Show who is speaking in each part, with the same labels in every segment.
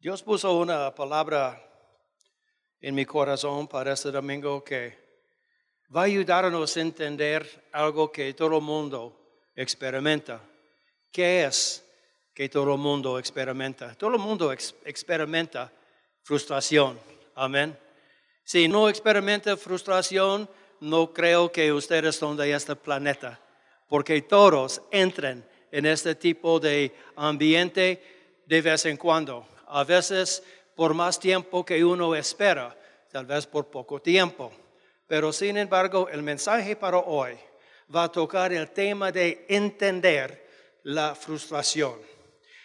Speaker 1: Dios puso una palabra en mi corazón para este domingo que va a ayudarnos a entender algo que todo el mundo experimenta. ¿Qué es que todo el mundo experimenta? Todo el mundo experimenta frustración. Amén. Si no experimenta frustración, no creo que ustedes son de este planeta, porque todos entran en este tipo de ambiente de vez en cuando a veces por más tiempo que uno espera, tal vez por poco tiempo. Pero sin embargo, el mensaje para hoy va a tocar el tema de entender la frustración,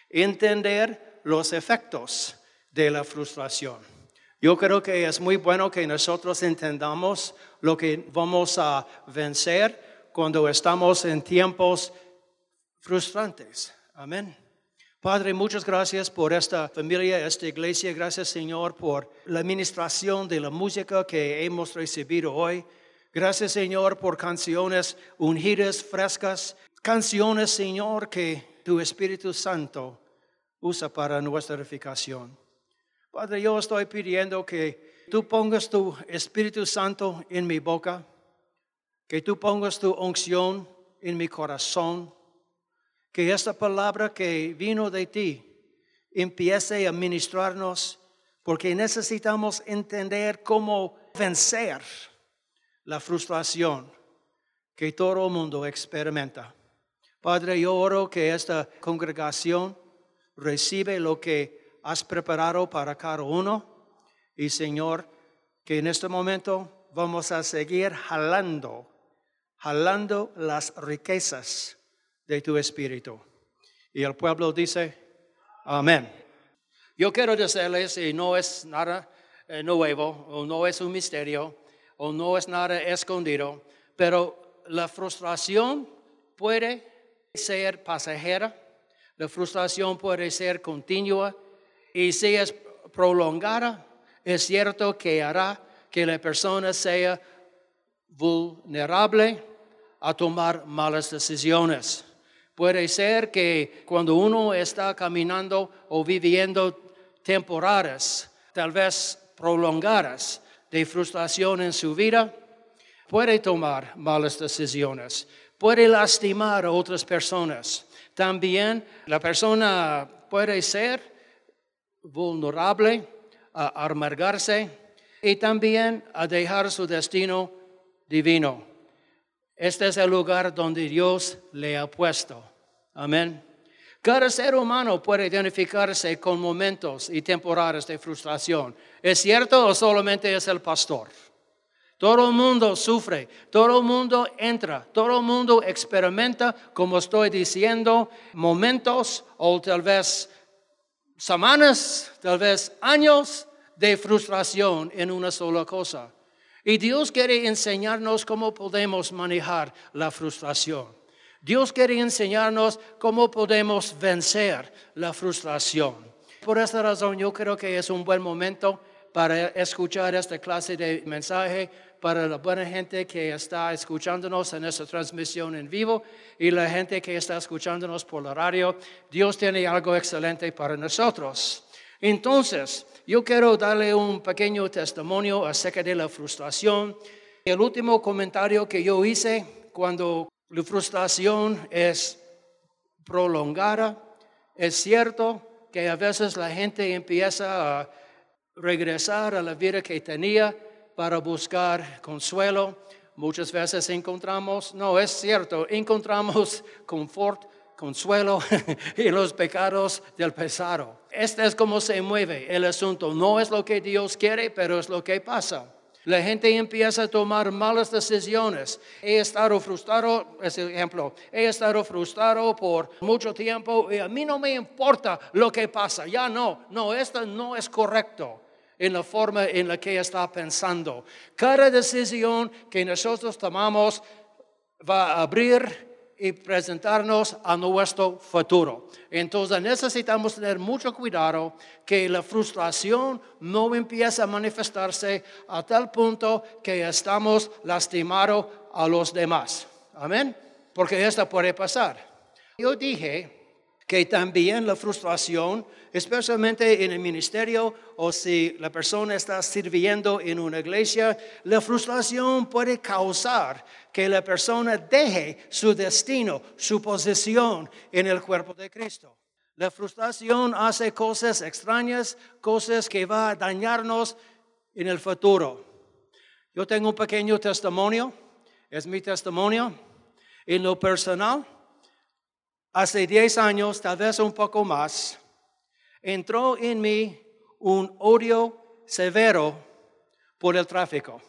Speaker 1: entender los efectos de la frustración. Yo creo que es muy bueno que nosotros entendamos lo que vamos a vencer cuando estamos en tiempos frustrantes. Amén. Padre, muchas gracias por esta familia, esta iglesia. Gracias, Señor, por la administración de la música que hemos recibido hoy. Gracias, Señor, por canciones ungidas, frescas. Canciones, Señor, que tu Espíritu Santo usa para nuestra edificación. Padre, yo estoy pidiendo que tú pongas tu Espíritu Santo en mi boca, que tú pongas tu unción en mi corazón que esta palabra que vino de ti empiece a ministrarnos, porque necesitamos entender cómo vencer la frustración que todo el mundo experimenta. Padre, yo oro que esta congregación recibe lo que has preparado para cada uno y Señor, que en este momento vamos a seguir jalando, jalando las riquezas de tu espíritu. Y el pueblo dice, amén. Yo quiero decirles, y no es nada eh, nuevo, o no es un misterio, o no es nada escondido, pero la frustración puede ser pasajera, la frustración puede ser continua, y si es prolongada, es cierto que hará que la persona sea vulnerable a tomar malas decisiones. Puede ser que cuando uno está caminando o viviendo temporadas, tal vez prolongadas, de frustración en su vida, puede tomar malas decisiones, puede lastimar a otras personas. También la persona puede ser vulnerable a amargarse y también a dejar su destino divino. Este es el lugar donde Dios le ha puesto. Amén. Cada ser humano puede identificarse con momentos y temporadas de frustración. ¿Es cierto o solamente es el pastor? Todo el mundo sufre, todo el mundo entra, todo el mundo experimenta, como estoy diciendo, momentos o tal vez semanas, tal vez años de frustración en una sola cosa. Y Dios quiere enseñarnos cómo podemos manejar la frustración. Dios quiere enseñarnos cómo podemos vencer la frustración. Por esta razón yo creo que es un buen momento para escuchar esta clase de mensaje para la buena gente que está escuchándonos en esta transmisión en vivo y la gente que está escuchándonos por la radio. Dios tiene algo excelente para nosotros. Entonces, yo quiero darle un pequeño testimonio acerca de la frustración. El último comentario que yo hice cuando la frustración es prolongada, es cierto que a veces la gente empieza a regresar a la vida que tenía para buscar consuelo. Muchas veces encontramos, no es cierto, encontramos confort consuelo en los pecados del pesado. Este es como se mueve el asunto. No es lo que Dios quiere, pero es lo que pasa. La gente empieza a tomar malas decisiones. He estado frustrado, es ejemplo, he estado frustrado por mucho tiempo y a mí no me importa lo que pasa. Ya no, no, esto no es correcto en la forma en la que está pensando. Cada decisión que nosotros tomamos va a abrir y presentarnos a nuestro futuro. Entonces necesitamos tener mucho cuidado que la frustración no empiece a manifestarse a tal punto que estamos lastimados a los demás. Amén. Porque esto puede pasar. Yo dije que también la frustración, especialmente en el ministerio o si la persona está sirviendo en una iglesia, la frustración puede causar que la persona deje su destino, su posición en el cuerpo de Cristo. La frustración hace cosas extrañas, cosas que va a dañarnos en el futuro. Yo tengo un pequeño testimonio, es mi testimonio. En lo personal, hace 10 años, tal vez un poco más, entró en mí un odio severo por el tráfico.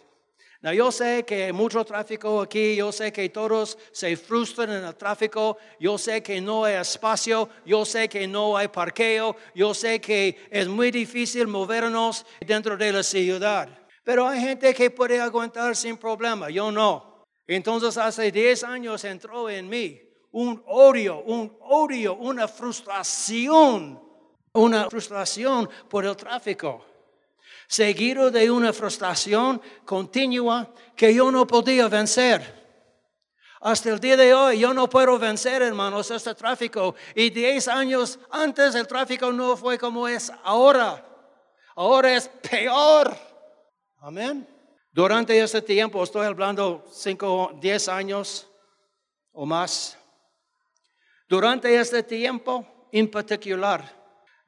Speaker 1: yo sé que hay mucho tráfico aquí, yo sé que todos se frustran en el tráfico, yo sé que no hay espacio, yo sé que no hay parqueo, yo sé que es muy difícil movernos dentro de la ciudad. Pero hay gente que puede aguantar sin problema, yo no. Entonces hace 10 años entró en mí un odio, un odio, una frustración, una frustración por el tráfico, seguido de una frustración continua que yo no podía vencer. Hasta el día de hoy yo no puedo vencer, hermanos, este tráfico. Y diez años antes el tráfico no fue como es ahora. Ahora es peor. Amén. Durante ese tiempo, estoy hablando cinco, diez años o más, durante este tiempo en particular,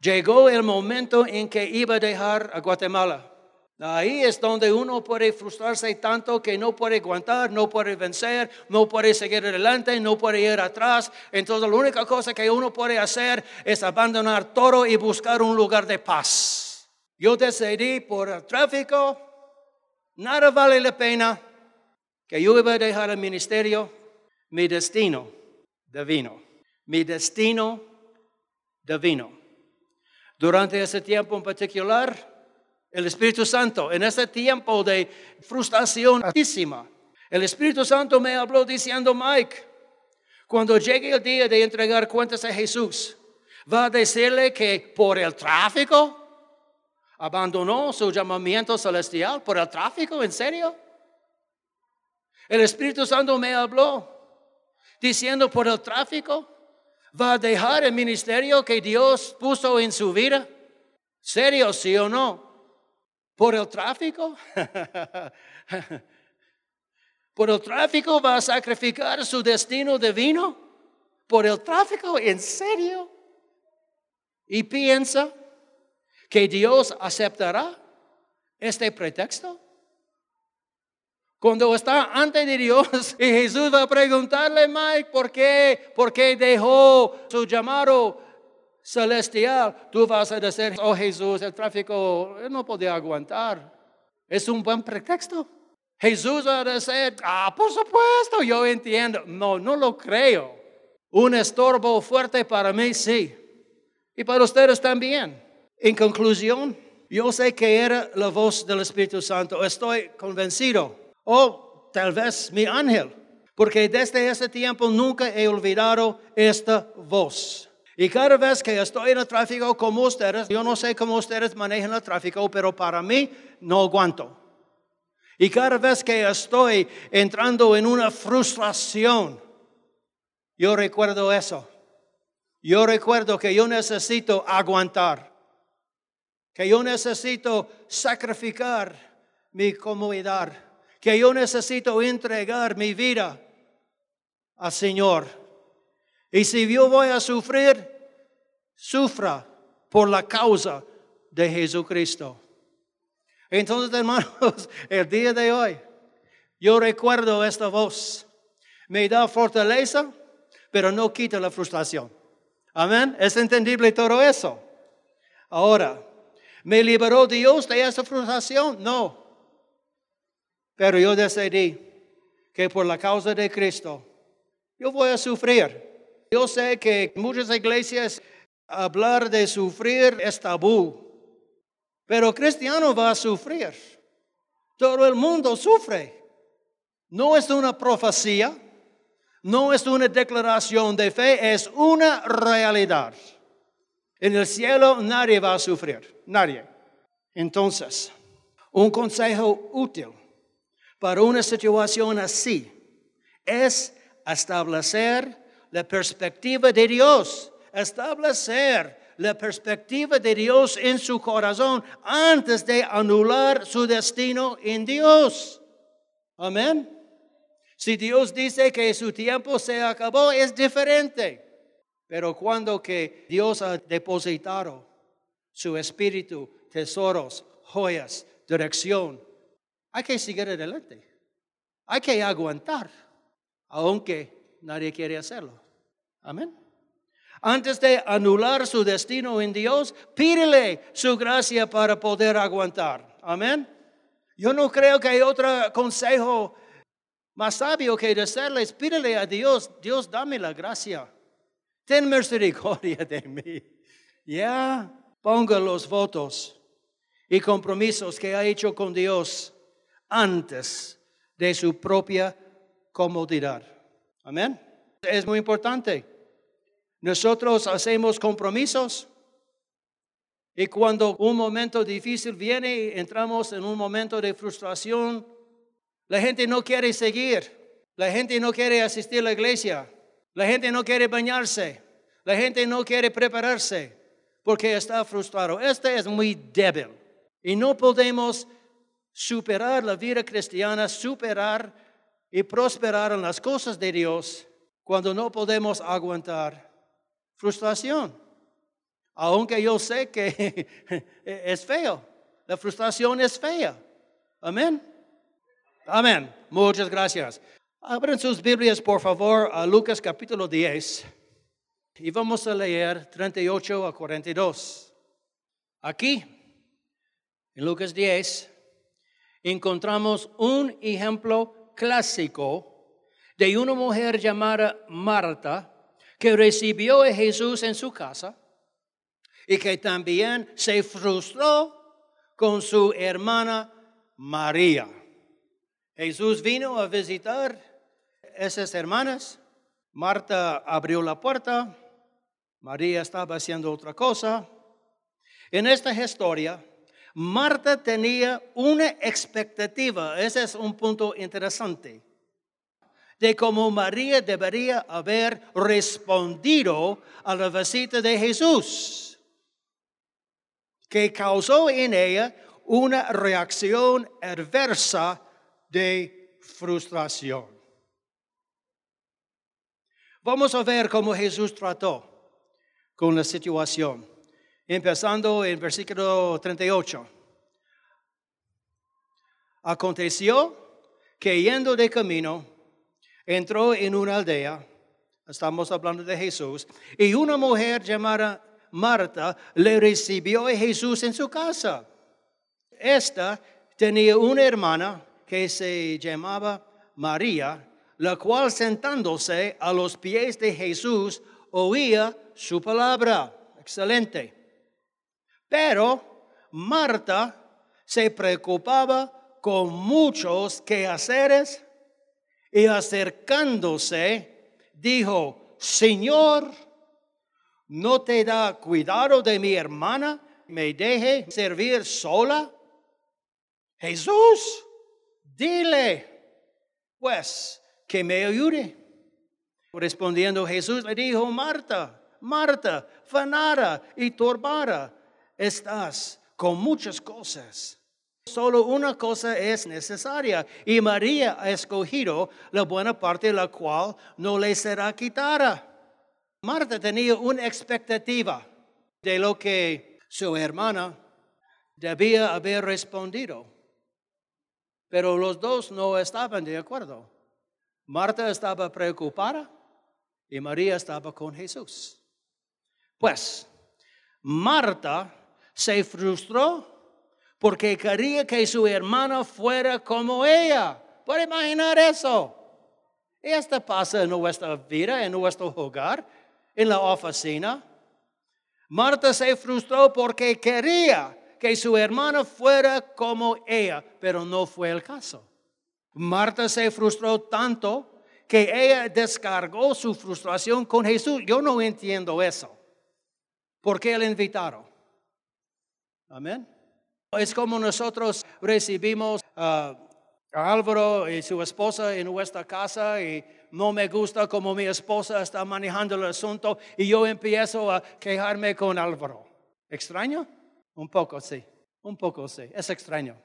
Speaker 1: llegó el momento en que iba a dejar a Guatemala. Ahí es donde uno puede frustrarse tanto que no puede aguantar, no puede vencer, no puede seguir adelante, no puede ir atrás. Entonces la única cosa que uno puede hacer es abandonar todo y buscar un lugar de paz. Yo decidí por el tráfico, nada vale la pena, que yo iba a dejar el ministerio, mi destino divino mi destino divino. Durante ese tiempo en particular, el Espíritu Santo, en ese tiempo de frustración altísima, el Espíritu Santo me habló diciendo, Mike, cuando llegue el día de entregar cuentas a Jesús, va a decirle que por el tráfico abandonó su llamamiento celestial, por el tráfico, ¿en serio? El Espíritu Santo me habló diciendo por el tráfico va a dejar el ministerio que Dios puso en su vida? ¿Serio, sí o no? ¿Por el tráfico? ¿Por el tráfico va a sacrificar su destino divino? ¿Por el tráfico? ¿En serio? ¿Y piensa que Dios aceptará este pretexto? Cuando está ante de Dios y Jesús va a preguntarle, Mike, ¿por qué? ¿Por qué dejó su llamado celestial? Tú vas a decir, oh Jesús, el tráfico no podía aguantar. Es un buen pretexto. Jesús va a decir, ah, por supuesto, yo entiendo. No, no lo creo. Un estorbo fuerte para mí, sí. Y para ustedes también. En conclusión, yo sé que era la voz del Espíritu Santo. Estoy convencido o tal vez mi ángel, porque desde ese tiempo nunca he olvidado esta voz. Y cada vez que estoy en el tráfico como ustedes, yo no sé cómo ustedes manejan el tráfico, pero para mí no aguanto. Y cada vez que estoy entrando en una frustración, yo recuerdo eso. Yo recuerdo que yo necesito aguantar, que yo necesito sacrificar mi comodidad que yo necesito entregar mi vida al Señor. Y si yo voy a sufrir, sufra por la causa de Jesucristo. Entonces, hermanos, el día de hoy, yo recuerdo esta voz. Me da fortaleza, pero no quita la frustración. Amén. ¿Es entendible todo eso? Ahora, ¿me liberó Dios de esa frustración? No. Pero yo decidí que por la causa de Cristo, yo voy a sufrir. Yo sé que muchas iglesias hablar de sufrir es tabú, pero cristiano va a sufrir. Todo el mundo sufre. No es una profecía, no es una declaración de fe, es una realidad. En el cielo nadie va a sufrir, nadie. Entonces, un consejo útil para una situación así es establecer la perspectiva de Dios establecer la perspectiva de Dios en su corazón antes de anular su destino en Dios. Amén. Si Dios dice que su tiempo se acabó, es diferente. Pero cuando que Dios ha depositado su espíritu, tesoros, joyas, dirección, hay que seguir adelante. Hay que aguantar, aunque nadie quiere hacerlo. Amén. Antes de anular su destino en Dios, pídele su gracia para poder aguantar. Amén. Yo no creo que hay otro consejo más sabio que decirles, pídele a Dios, Dios dame la gracia. Ten misericordia de mí. Ya ponga los votos y compromisos que ha hecho con Dios antes de su propia comodidad. Amén. Es muy importante. Nosotros hacemos compromisos y cuando un momento difícil viene, entramos en un momento de frustración. La gente no quiere seguir, la gente no quiere asistir a la iglesia, la gente no quiere bañarse, la gente no quiere prepararse porque está frustrado. Este es muy débil y no podemos superar la vida cristiana, superar y prosperar en las cosas de Dios cuando no podemos aguantar frustración. Aunque yo sé que es feo. La frustración es fea. Amén. Amén. Muchas gracias. Abren sus Biblias, por favor, a Lucas capítulo 10. Y vamos a leer 38 a 42. Aquí, en Lucas 10, encontramos un ejemplo clásico de una mujer llamada Marta que recibió a Jesús en su casa y que también se frustró con su hermana María. Jesús vino a visitar esas hermanas. Marta abrió la puerta. María estaba haciendo otra cosa. En esta historia, Marta tenía una expectativa. Ese es un punto interesante de cómo María debería haber respondido a la visita de Jesús, que causó en ella una reacción adversa de frustración. Vamos a ver cómo Jesús trató con la situación, empezando en versículo 38. Aconteció que yendo de camino, entró en una aldea, estamos hablando de Jesús, y una mujer llamada Marta le recibió a Jesús en su casa. Esta tenía una hermana que se llamaba María, la cual sentándose a los pies de Jesús oía su palabra. Excelente. Pero Marta se preocupaba con muchos quehaceres y acercándose, dijo, Señor, ¿no te da cuidado de mi hermana? ¿Me deje servir sola? Jesús, dile, pues, que me ayude. Respondiendo Jesús le dijo, Marta, Marta, fanara y turbada estás con muchas cosas Solo una cosa es necesaria y María ha escogido la buena parte la cual no le será quitada. Marta tenía una expectativa de lo que su hermana debía haber respondido, pero los dos no estaban de acuerdo. Marta estaba preocupada y María estaba con Jesús. Pues Marta se frustró porque quería que su hermana fuera como ella. ¿Puede imaginar eso? Esto pasa en nuestra vida, en nuestro hogar, en la oficina. Marta se frustró porque quería que su hermana fuera como ella, pero no fue el caso. Marta se frustró tanto que ella descargó su frustración con Jesús. Yo no entiendo eso. ¿Por qué le invitaron? Amén. Es como nosotros recibimos a Álvaro y su esposa en nuestra casa y no me gusta como mi esposa está manejando el asunto y yo empiezo a quejarme con Álvaro. ¿Extraño? Un poco, sí. Un poco, sí. Es extraño.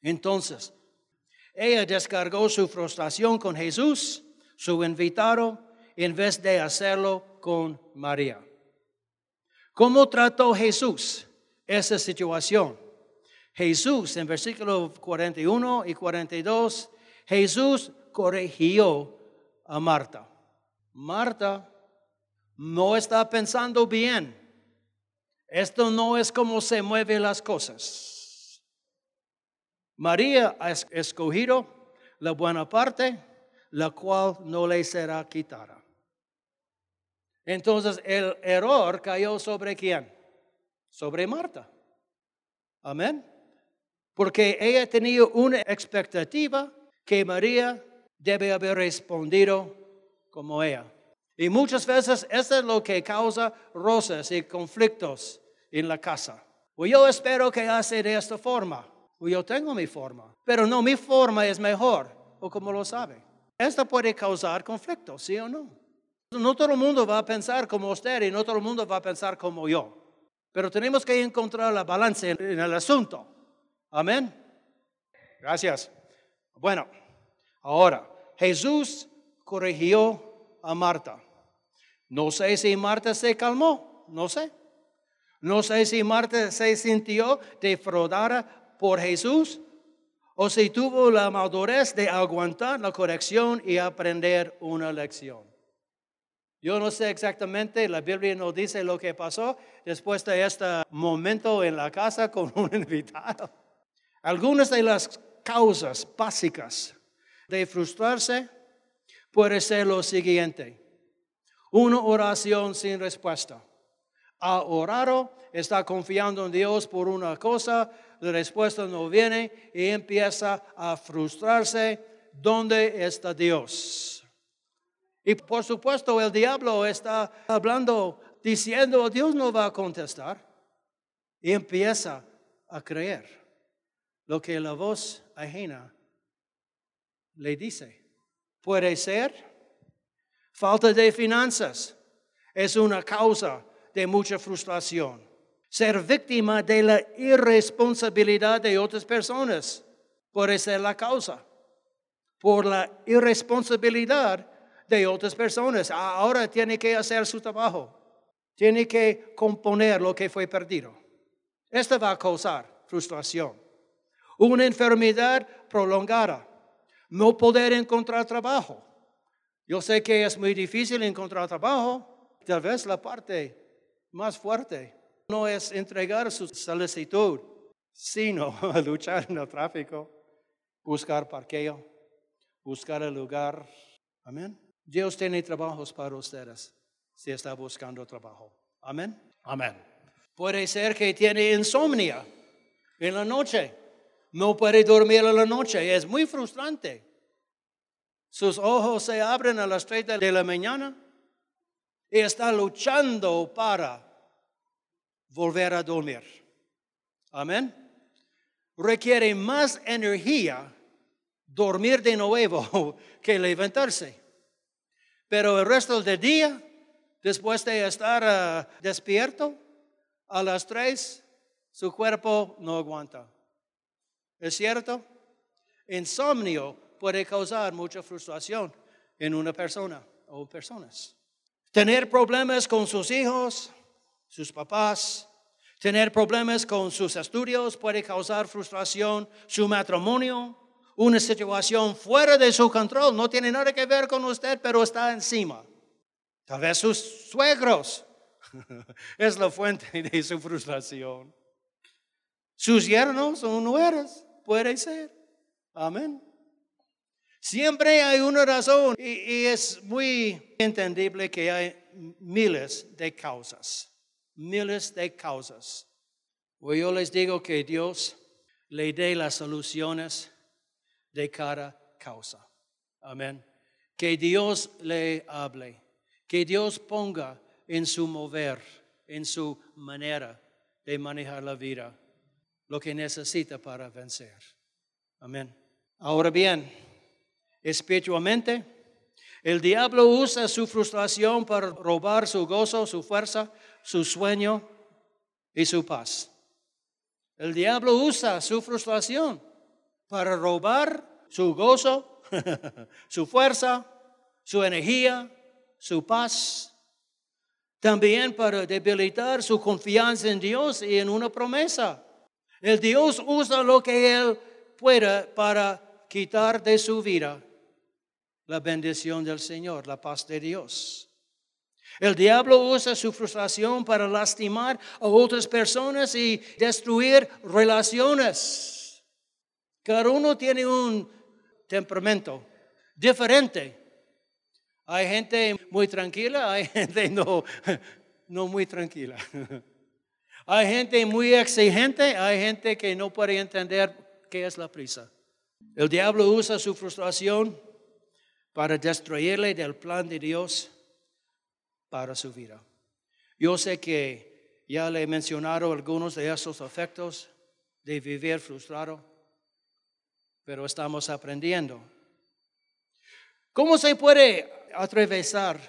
Speaker 1: Entonces, ella descargó su frustración con Jesús, su invitado, en vez de hacerlo con María. ¿Cómo trató Jesús esa situación? Jesús, en versículos 41 y 42, Jesús corrigió a Marta. Marta no está pensando bien. Esto no es como se mueven las cosas. María ha escogido la buena parte, la cual no le será quitada. Entonces el error cayó sobre quién? Sobre Marta. Amén. Porque ella tenía una expectativa que María debe haber respondido como ella. Y muchas veces eso es lo que causa roces y conflictos en la casa. O yo espero que hace de esta forma. O yo tengo mi forma. Pero no, mi forma es mejor. ¿O como lo sabe? Esto puede causar conflictos, ¿sí o no? No todo el mundo va a pensar como usted y no todo el mundo va a pensar como yo. Pero tenemos que encontrar la balance en el asunto. Amén. Gracias. Bueno, ahora, Jesús corrigió a Marta. No sé si Marta se calmó, no sé. No sé si Marta se sintió defraudada por Jesús o si tuvo la madurez de aguantar la corrección y aprender una lección. Yo no sé exactamente, la Biblia no dice lo que pasó después de este momento en la casa con un invitado. Algunas de las causas básicas de frustrarse puede ser lo siguiente. Una oración sin respuesta. Ha orado, está confiando en Dios por una cosa, la respuesta no viene y empieza a frustrarse. ¿Dónde está Dios? Y por supuesto el diablo está hablando, diciendo, Dios no va a contestar. Y empieza a creer lo que la voz ajena le dice. Puede ser falta de finanzas. Es una causa de mucha frustración. Ser víctima de la irresponsabilidad de otras personas puede ser la causa. Por la irresponsabilidad de otras personas. Ahora tiene que hacer su trabajo. Tiene que componer lo que fue perdido. Esto va a causar frustración. Una enfermedad prolongada. No poder encontrar trabajo. Yo sé que es muy difícil encontrar trabajo. Tal vez la parte más fuerte no es entregar su solicitud, sino luchar en el tráfico, buscar parqueo, buscar el lugar. Amén. Dios tiene trabajos para ustedes si está buscando trabajo. Amén. Amén. Puede ser que tiene insomnia en la noche. No puede dormir en la noche. Es muy frustrante. Sus ojos se abren a las 3 de la mañana y está luchando para volver a dormir. Amén. Requiere más energía dormir de nuevo que levantarse. Pero el resto del día, después de estar ah, despierto, a las tres, su cuerpo no aguanta. ¿Es cierto? Insomnio puede causar mucha frustración en una persona o personas. Tener problemas con sus hijos, sus papás, tener problemas con sus estudios puede causar frustración, su matrimonio, una situación fuera de su control, no tiene nada que ver con usted, pero está encima. Tal vez sus suegros es la fuente de su frustración. Sus yernos o nueras, puede ser. Amén. Siempre hay una razón y, y, es muy entendible que hay miles de causas, miles de causas. Yo les digo que Dios le dé las soluciones de cada causa. Amén. Que Dios le hable, que Dios ponga en su mover, en su manera de manejar la vida, lo que necesita para vencer. Amén. Ahora bien, espiritualmente, El diablo usa su frustración para robar su gozo, su fuerza, su sueño y su paz. El diablo usa su frustración para robar su gozo, su fuerza, su energía, su paz. También para debilitar su confianza en Dios y en una promesa. El Dios usa lo que Él pueda para quitar de su vida la bendición del Señor, la paz de Dios. El diablo usa su frustración para lastimar a otras personas y destruir relaciones. Cada uno tiene un temperamento diferente. Hay gente muy tranquila, hay gente no, muy tranquila. Hay gente muy exigente, hay gente que no puede entender qué es la prisa. El diablo usa su frustración para destruirle del plan de Dios para su vida. Yo sé que ya le he mencionado algunos de esos efectos de vivir frustrado, pero estamos aprendiendo. ¿Cómo se puede atravesar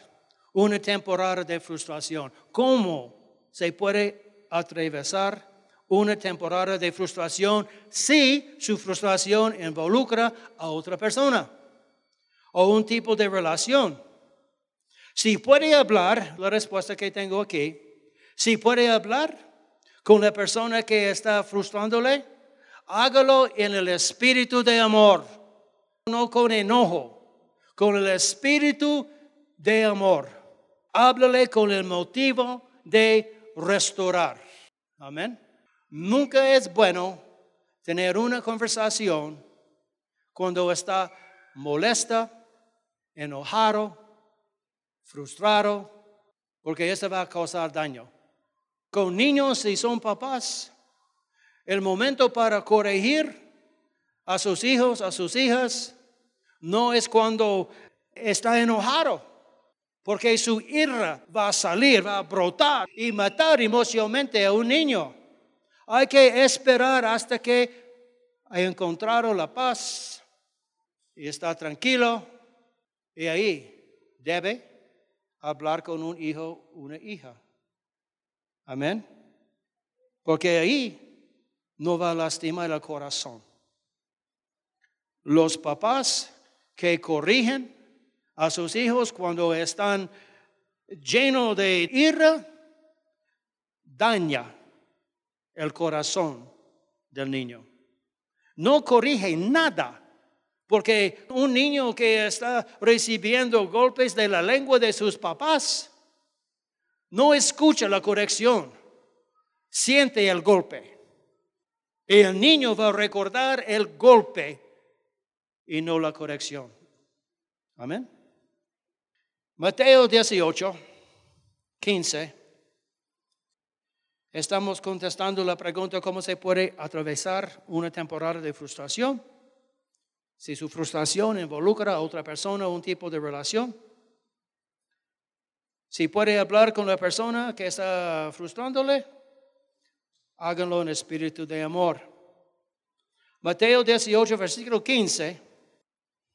Speaker 1: una temporada de frustración? ¿Cómo se puede atravesar una temporada de frustración si su frustración involucra a otra persona o un tipo de relación? Si puede hablar, la respuesta que tengo aquí, si puede hablar con la persona que está frustrándole, hágalo en el espíritu de amor, no con enojo, con el espíritu de amor. Háblale con el motivo de restaurar. Amén. Nunca es bueno tener una conversación cuando está molesta, enojado, frustrado, porque eso va a causar daño. Con niños, si son papás, el momento para corregir a sus hijos, a sus hijas, no es cuando está enojado, porque su ira va a salir, va a brotar y matar emocionalmente a un niño. Hay que esperar hasta que haya encontrado la paz y está tranquilo y ahí debe hablar con un hijo, una hija. Amén. Porque ahí no va a lastimar el corazón. Los papás que corrigen a sus hijos cuando están llenos de ira, daña el corazón del niño. No corrige nada porque un niño que está recibiendo golpes de la lengua de sus papás no escucha la corrección, siente el golpe. Y el niño va a recordar el golpe y no la corrección. Amén. Mateo 18, 15. Estamos contestando la pregunta cómo se puede atravesar una temporada de frustración. Si su frustración involucra a otra persona o un tipo de relación. Si puede hablar con la persona que está frustrándole, háganlo en espíritu de amor. Mateo 18, versículo 15,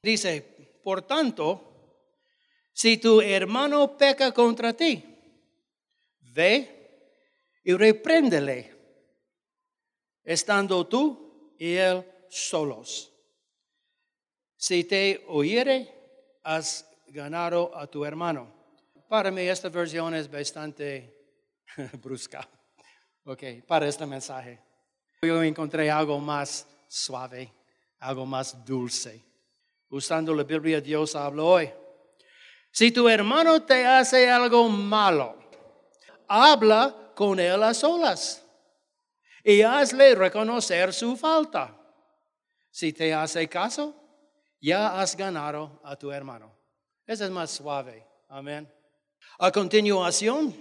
Speaker 1: dice, por tanto, si tu hermano peca contra ti, ve y repréndele, estando tú y él solos. Si te oyere, has ganado a tu hermano. Para mí esta versión es bastante brusca. Ok, para este mensaje. Yo encontré algo más suave, algo más dulce. Usando la Biblia, Dios habla hoy. Si tu hermano te hace algo malo, habla con él a solas y hazle reconocer su falta. Si te hace caso, ya has ganado a tu hermano. Ese es más suave. Amén. A continuación,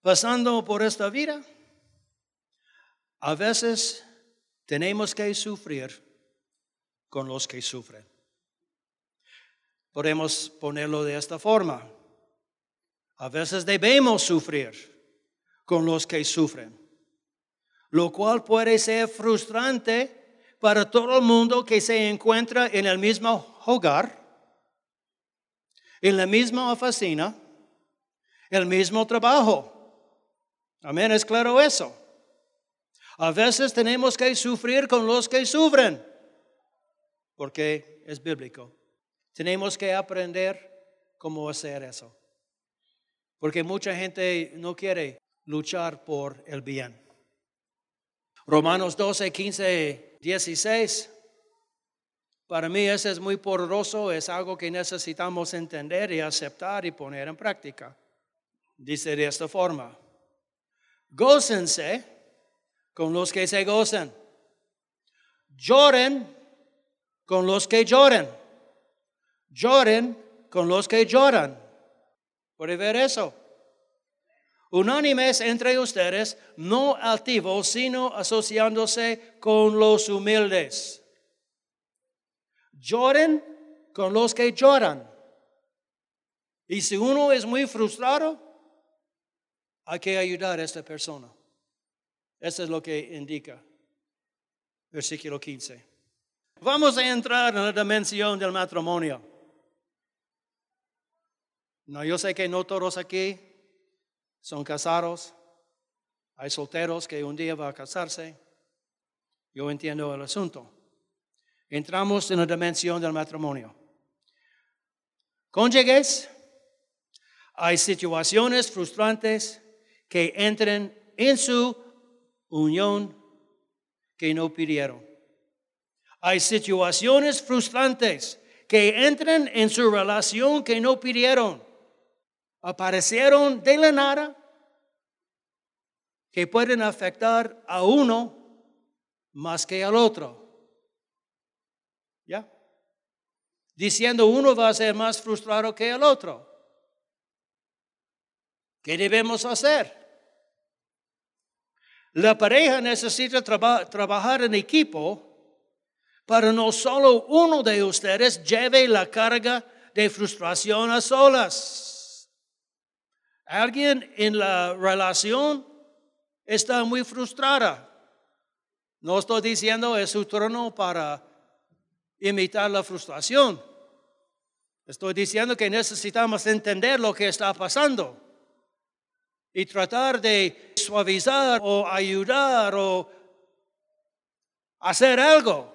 Speaker 1: pasando por esta vida, a veces tenemos que sufrir con los que sufren. Podemos ponerlo de esta forma. A veces debemos sufrir con los que sufren, lo cual puede ser frustrante para todo el mundo que se encuentra en el mismo hogar. en la misma oficina, el mismo trabajo. Amén, es claro eso. A veces tenemos que sufrir con los que sufren, porque es bíblico. Tenemos que aprender cómo hacer eso, porque mucha gente no quiere luchar por el bien. Romanos 12, 15, 16. Para mí ese es muy poderoso, es algo que necesitamos entender y aceptar y poner en práctica. Dice de esta forma, gócense con los que se gozan, lloren con los que lloren, lloren con los que lloran. ¿Puede ver eso? Unánimes entre ustedes, no altivos, sino asociándose con los humildes. Lloren con los que lloran. Y si uno es muy frustrado, hay que ayudar a esta persona. Eso es lo que indica versículo 15. Vamos a entrar en la dimensión del matrimonio. No, yo sé que no todos aquí son casados. Hay solteros que un día van a casarse. Yo entiendo el asunto. Entramos en la dimensión del matrimonio. Cónyuges, hay situaciones frustrantes que entren en su unión que no pidieron. Hay situaciones frustrantes que entran en su relación que no pidieron aparecieron de la nada que pueden afectar a uno más que al otro. ¿Ya? Diciendo uno va a ser más frustrado que el otro. ¿Qué debemos hacer? La pareja necesita trabajar en equipo para no solo uno de ustedes lleve la carga de frustración a solas. Alguien en la relación está muy frustrada. No estoy diciendo es su turno para imitar la frustración. Estoy diciendo que necesitamos entender lo que está pasando y tratar de suavizar o ayudar o hacer algo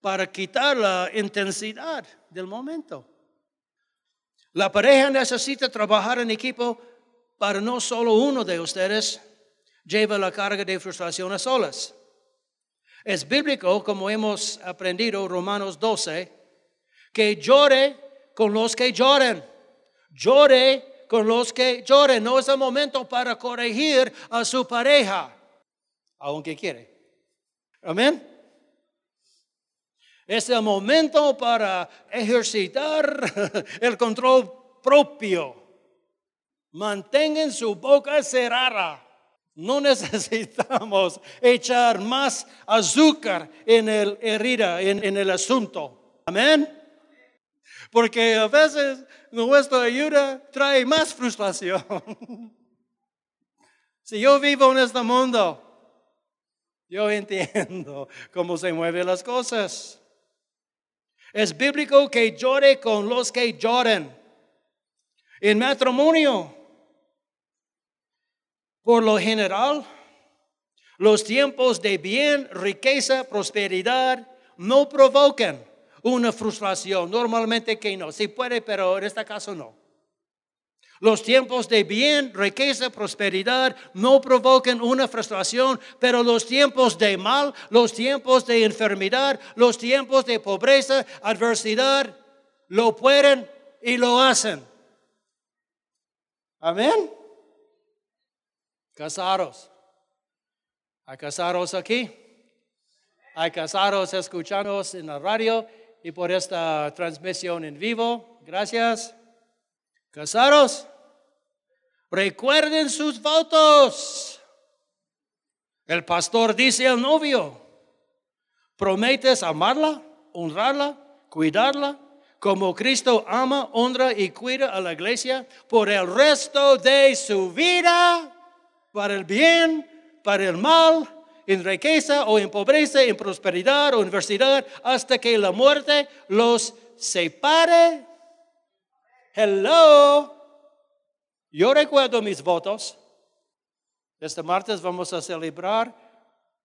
Speaker 1: para quitar la intensidad del momento. La pareja necesita trabajar en equipo para no solo uno de ustedes lleve la carga de frustración a solas. Es bíblico, como hemos aprendido Romanos 12, que llore con los que lloren. Llore con los que lloren. No es el momento para corregir a su pareja, aunque quiere. Amén. Es el momento para ejercitar el control propio. Mantengan su boca cerrada. No necesitamos echar más azúcar en el herida, en, en el asunto. Amén. Porque a veces nuestra ayuda trae más frustración. si yo vivo en este mundo, yo entiendo cómo se mueven las cosas. Es bíblico que llore con los que lloren. En matrimonio, por lo general, los tiempos de bien, riqueza, prosperidad no provocan una frustración. Normalmente que no. Sí puede, pero en este caso no. Los tiempos de bien, riqueza, prosperidad no provocan una frustración, pero los tiempos de mal, los tiempos de enfermedad, los tiempos de pobreza, adversidad, lo pueden y lo hacen. Amén. Casaros. ¿Hay casaros aquí? Hay casaros escuchándonos en la radio y por esta transmisión en vivo. Gracias. Casaros, recuerden sus votos. El pastor dice al novio, prometes amarla, honrarla, cuidarla, como Cristo ama, honra y cuida a la iglesia por el resto de su vida, para el bien, para el mal, en riqueza o en pobreza, en prosperidad o en adversidad, hasta que la muerte los separe Hello. Yo recuerdo mis votos. Este martes vamos a celebrar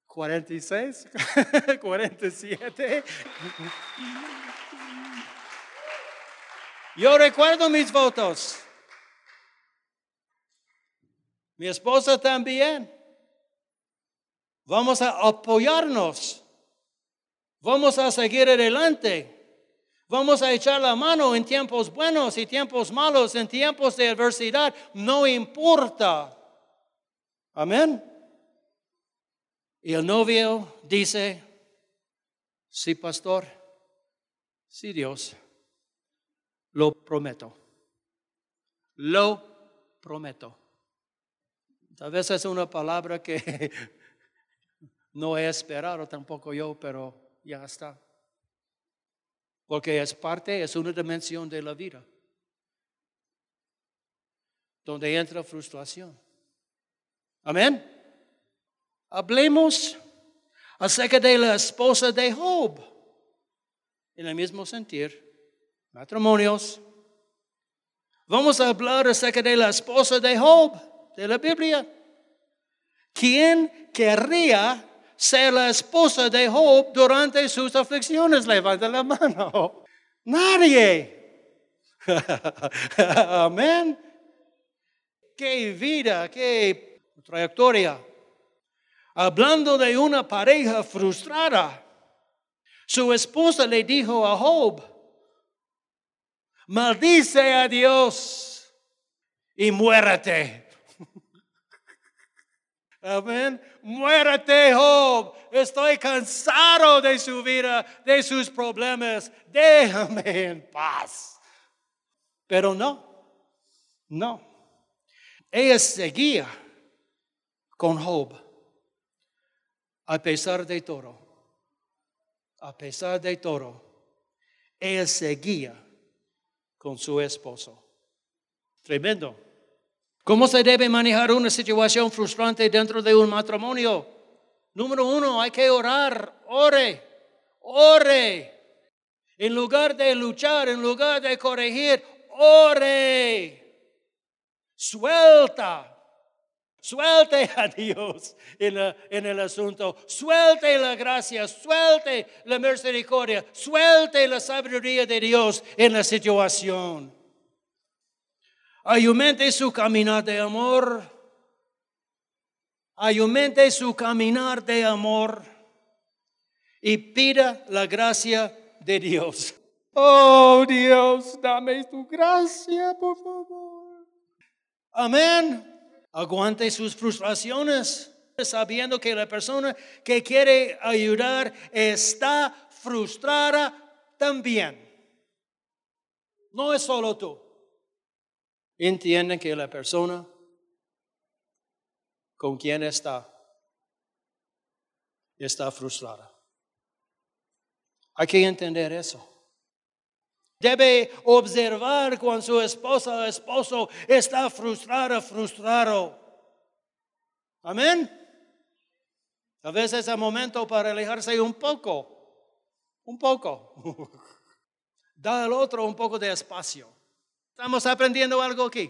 Speaker 1: 46, 47. Yo recuerdo mis votos. Mi esposa también. Vamos a apoyarnos. Vamos a seguir adelante. Vamos a echar la mano en tiempos buenos y tiempos malos, en tiempos de adversidad. No importa. Amén. Y el novio dice, sí, pastor, sí, Dios, lo prometo. Lo prometo. Tal vez es una palabra que no he esperado tampoco yo, pero ya está. Porque es parte, es una dimensión de la vida. Donde entra frustración. Amén. Hablemos acerca de la esposa de Job. En el mismo sentir, matrimonios. Vamos a hablar acerca de la esposa de Job, de la Biblia. ¿Quién querría ser la esposa de Job durante sus aflicciones? Levanta la mano. Nadie. Amén. Qué vida, qué trayectoria. Hablando de una pareja frustrada, su esposa le dijo a Job, maldice a Dios y muérete. Amén. Muérete, Job. Estoy cansado de su vida, de sus problemas. Déjame en paz. Pero no, no. Ella seguía con Job a pesar de todo. A pesar de todo. Ella seguía con su esposo. Tremendo. ¿Cómo se debe manejar una situación frustrante dentro de un matrimonio? Número uno, hay que orar. Ore, ore. En lugar de luchar, en lugar de corregir, ore. Suelta. Suelte a Dios en, el asunto. Suelte la gracia. Suelte la misericordia. Suelte la sabiduría de Dios en la situación. Ayumente su caminar de amor. Ayumente su caminar de amor. Y pida la gracia de Dios. Oh Dios, dame tu gracia, por favor. Amén. Aguante sus frustraciones sabiendo que la persona que quiere ayudar está frustrada también. No es solo tú entienden que la persona con quien está está frustrada. Hay que entender eso. Debe observar cuando su esposa o esposo está frustrado, frustrado. Amén. A veces es el momento para alejarse un poco, un poco. da al otro un poco de espacio. Estamos aprendiendo algo aquí.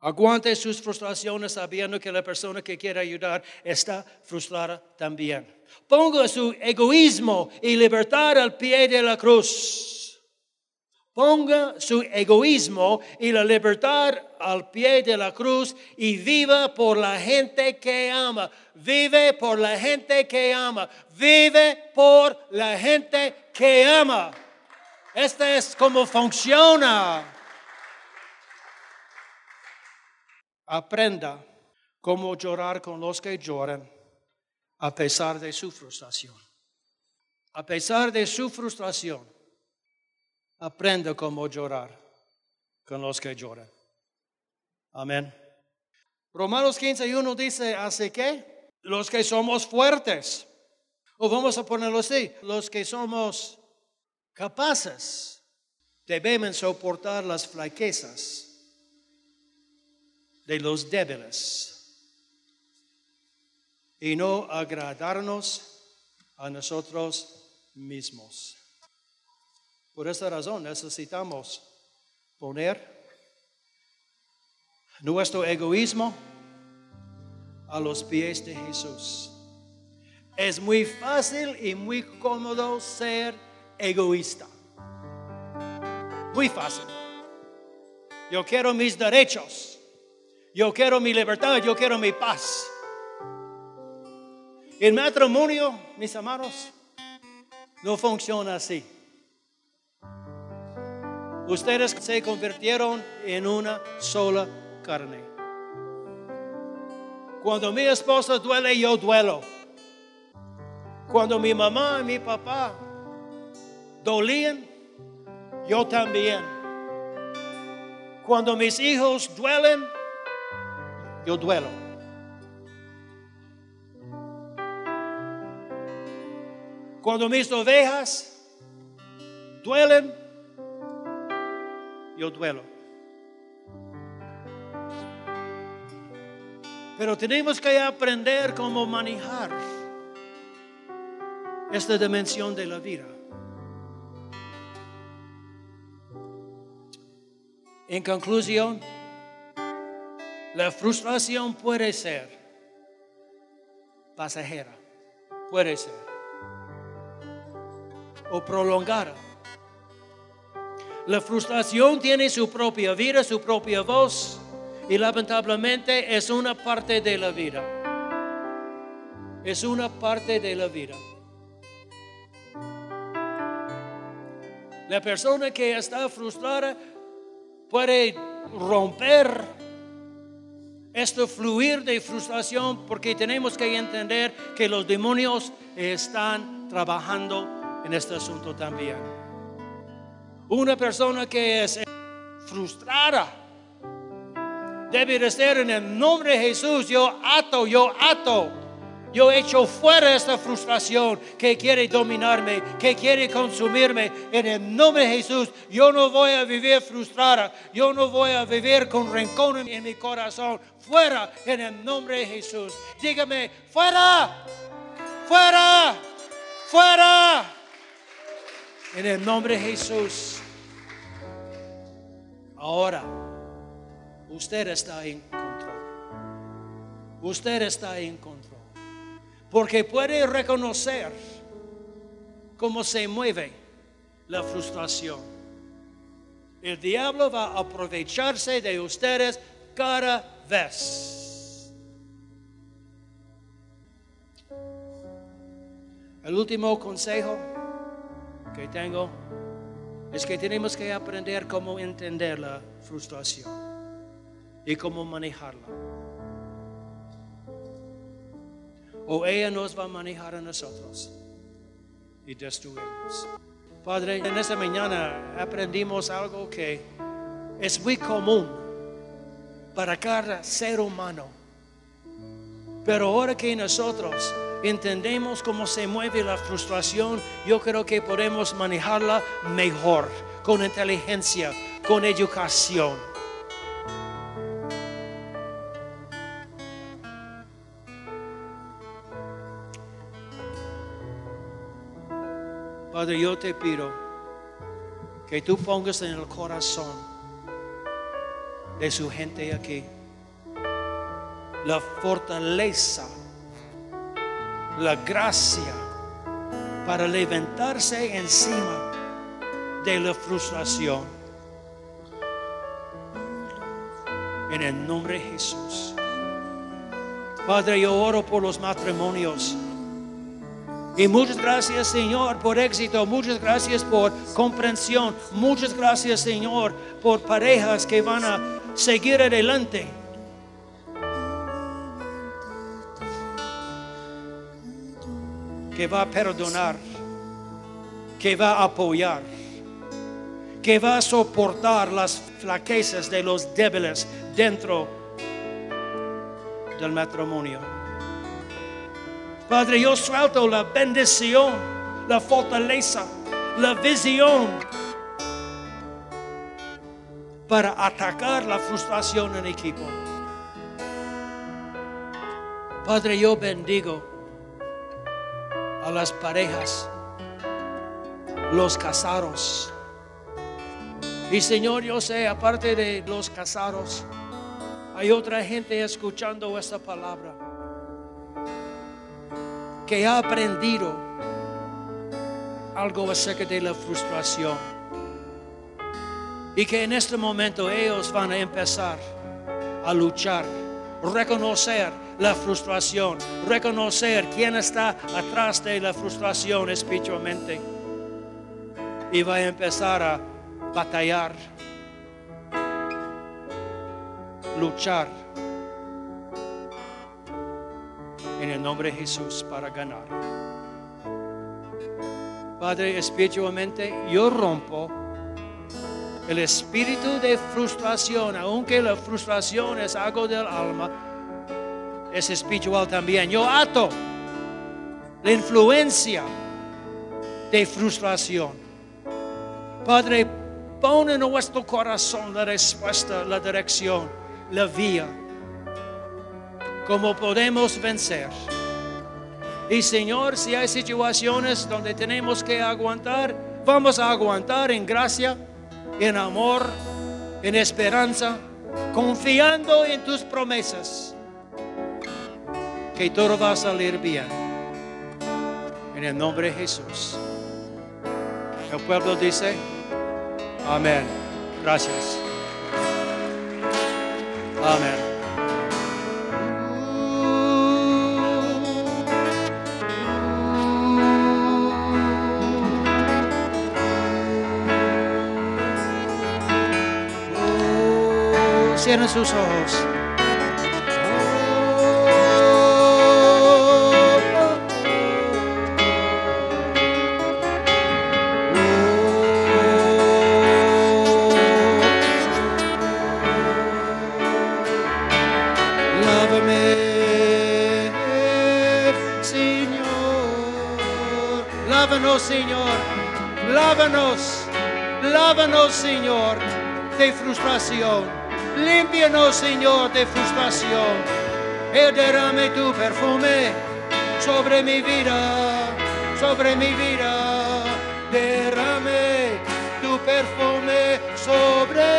Speaker 1: Aguante sus frustraciones sabiendo que la persona que quiere ayudar está frustrada también. Ponga su egoísmo y libertad al pie de la cruz. Ponga su egoísmo y la libertad al pie de la cruz y viva por la gente que ama. Vive por la gente que ama. Vive por la gente que ama. Este es como funciona. Aprenda cómo llorar con los que lloran a pesar de su frustración. A pesar de su frustración, aprenda cómo llorar con los que lloran. Amén. Romanos 15.1 dice, así que los que somos fuertes, o vamos a ponerlo así, los que somos capaces, debemos soportar las flaquezas de los débiles y no agradarnos a nosotros mismos. Por esta razón necesitamos poner nuestro egoísmo a los pies de Jesús. Es muy fácil y muy cómodo ser egoísta. Muy fácil. Yo quiero mis derechos. Yo quiero mi libertad. Yo quiero mi paz. El matrimonio, mis amados, no funciona así. Ustedes se convirtieron en una sola carne. Cuando mi esposa duele, yo duelo. Cuando mi mamá y mi papá dolían, yo también. Cuando mis hijos duelen, yo duelo. Cuando mis ovejas duelen, yo duelo. Pero tenemos que aprender cómo manejar esta dimensión de la vida. En conclusión, la frustración puede ser pasajera, puede ser, o prolongada. La frustración tiene su propia vida, su propia voz, y lamentablemente es una parte de la vida. Es una parte de la vida. La persona que está frustrada puede romper este fluir de frustración porque tenemos que entender que los demonios están trabajando en este asunto también. Una persona que es frustrada debe de ser en el nombre de Jesús. Yo ato, yo ato yo echo fuera esta frustración que quiere dominarme, que quiere consumirme. En el nombre de Jesús, yo no voy a vivir frustrada. Yo no voy a vivir con rencor en mi corazón. Fuera en el nombre de Jesús. Dígame, fuera, fuera, fuera. En el nombre de Jesús. Ahora, usted está en control. Usted está en control. Porque puede reconocer cómo se mueve la frustración. El diablo va a aprovecharse de ustedes cada vez. El último consejo que tengo es que tenemos que aprender cómo entender la frustración y cómo manejarla o ella nos va a manejar a nosotros y destruirnos. Padre, en esta mañana aprendimos algo que es muy común para cada ser humano. Pero ahora que nosotros entendemos cómo se mueve la frustración, yo creo que podemos manejarla mejor, con inteligencia, con educación. Padre, yo te pido que tú pongas en el corazón de su gente aquí la fortaleza, la gracia para levantarse encima de la frustración. En el nombre de Jesús. Padre, yo oro por los matrimonios y muchas gracias Señor por éxito, muchas gracias por comprensión, muchas gracias Señor por parejas que van a seguir adelante. Que va a perdonar, que va a apoyar, que va a soportar las flaquezas de los débiles dentro del matrimonio. Padre, yo suelto la bendición, la fortaleza, la visión para atacar la frustración en equipo. Padre, yo bendigo a las parejas, los casados, Y Señor, yo sé, aparte de los casados, hay otra gente escuchando esta palabra que ha aprendido algo acerca de la frustración. Y que en este momento ellos van a empezar a luchar, reconocer la frustración, reconocer quién está atrás de la frustración espiritualmente. Y va a empezar a batallar, luchar en el nombre de Jesús para ganar. Padre, espiritualmente yo rompo el espíritu de frustración, aunque la frustración es algo del alma, es espiritual también. Yo ato la influencia de frustración. Padre, pon en nuestro corazón la respuesta, la dirección, la vía, cómo podemos vencer. Y Señor, si hay situaciones donde tenemos que aguantar, vamos a aguantar en gracia, en amor, en esperanza, confiando en tus promesas, que todo va a salir bien. En el nombre de Jesús. El pueblo dice, amén. Gracias. Amén. Cierren sus ojos. Señor. Lávanos. Lávanos, Señor, de frustración. Límpianos, Señor, de frustración. Y derrame tu perfume sobre mi vida, sobre mi vida. Derrame tu perfume sobre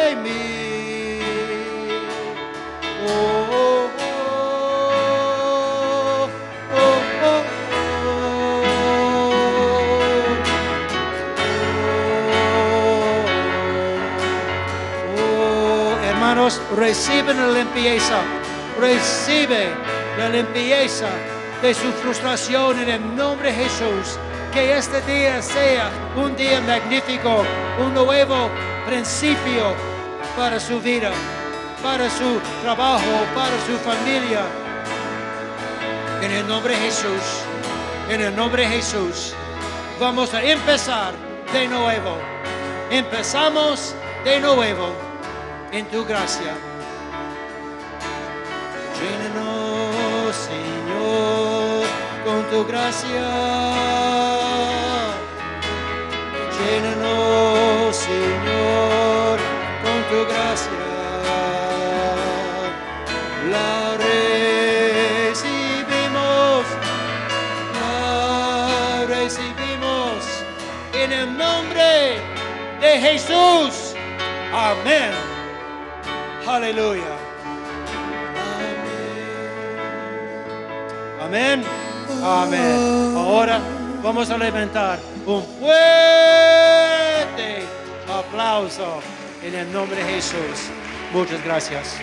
Speaker 1: reciben la limpieza, recibe la limpieza de su frustración en el nombre de Jesús. Que este día sea un día magnífico, un nuevo principio para su vida, para su trabajo, para su familia. En el nombre de Jesús, en el nombre de Jesús, vamos a empezar de nuevo. Empezamos de nuevo en tu gracia. Llénanos, Señor, con tu gracia. Llénanos, Señor, con tu gracia. La recibimos, la recibimos en el nombre de Jesús. Amén. Aleluya. Amén. Amén. Ahora vamos a levantar un fuerte aplauso en el nombre de Jesús. Muchas gracias.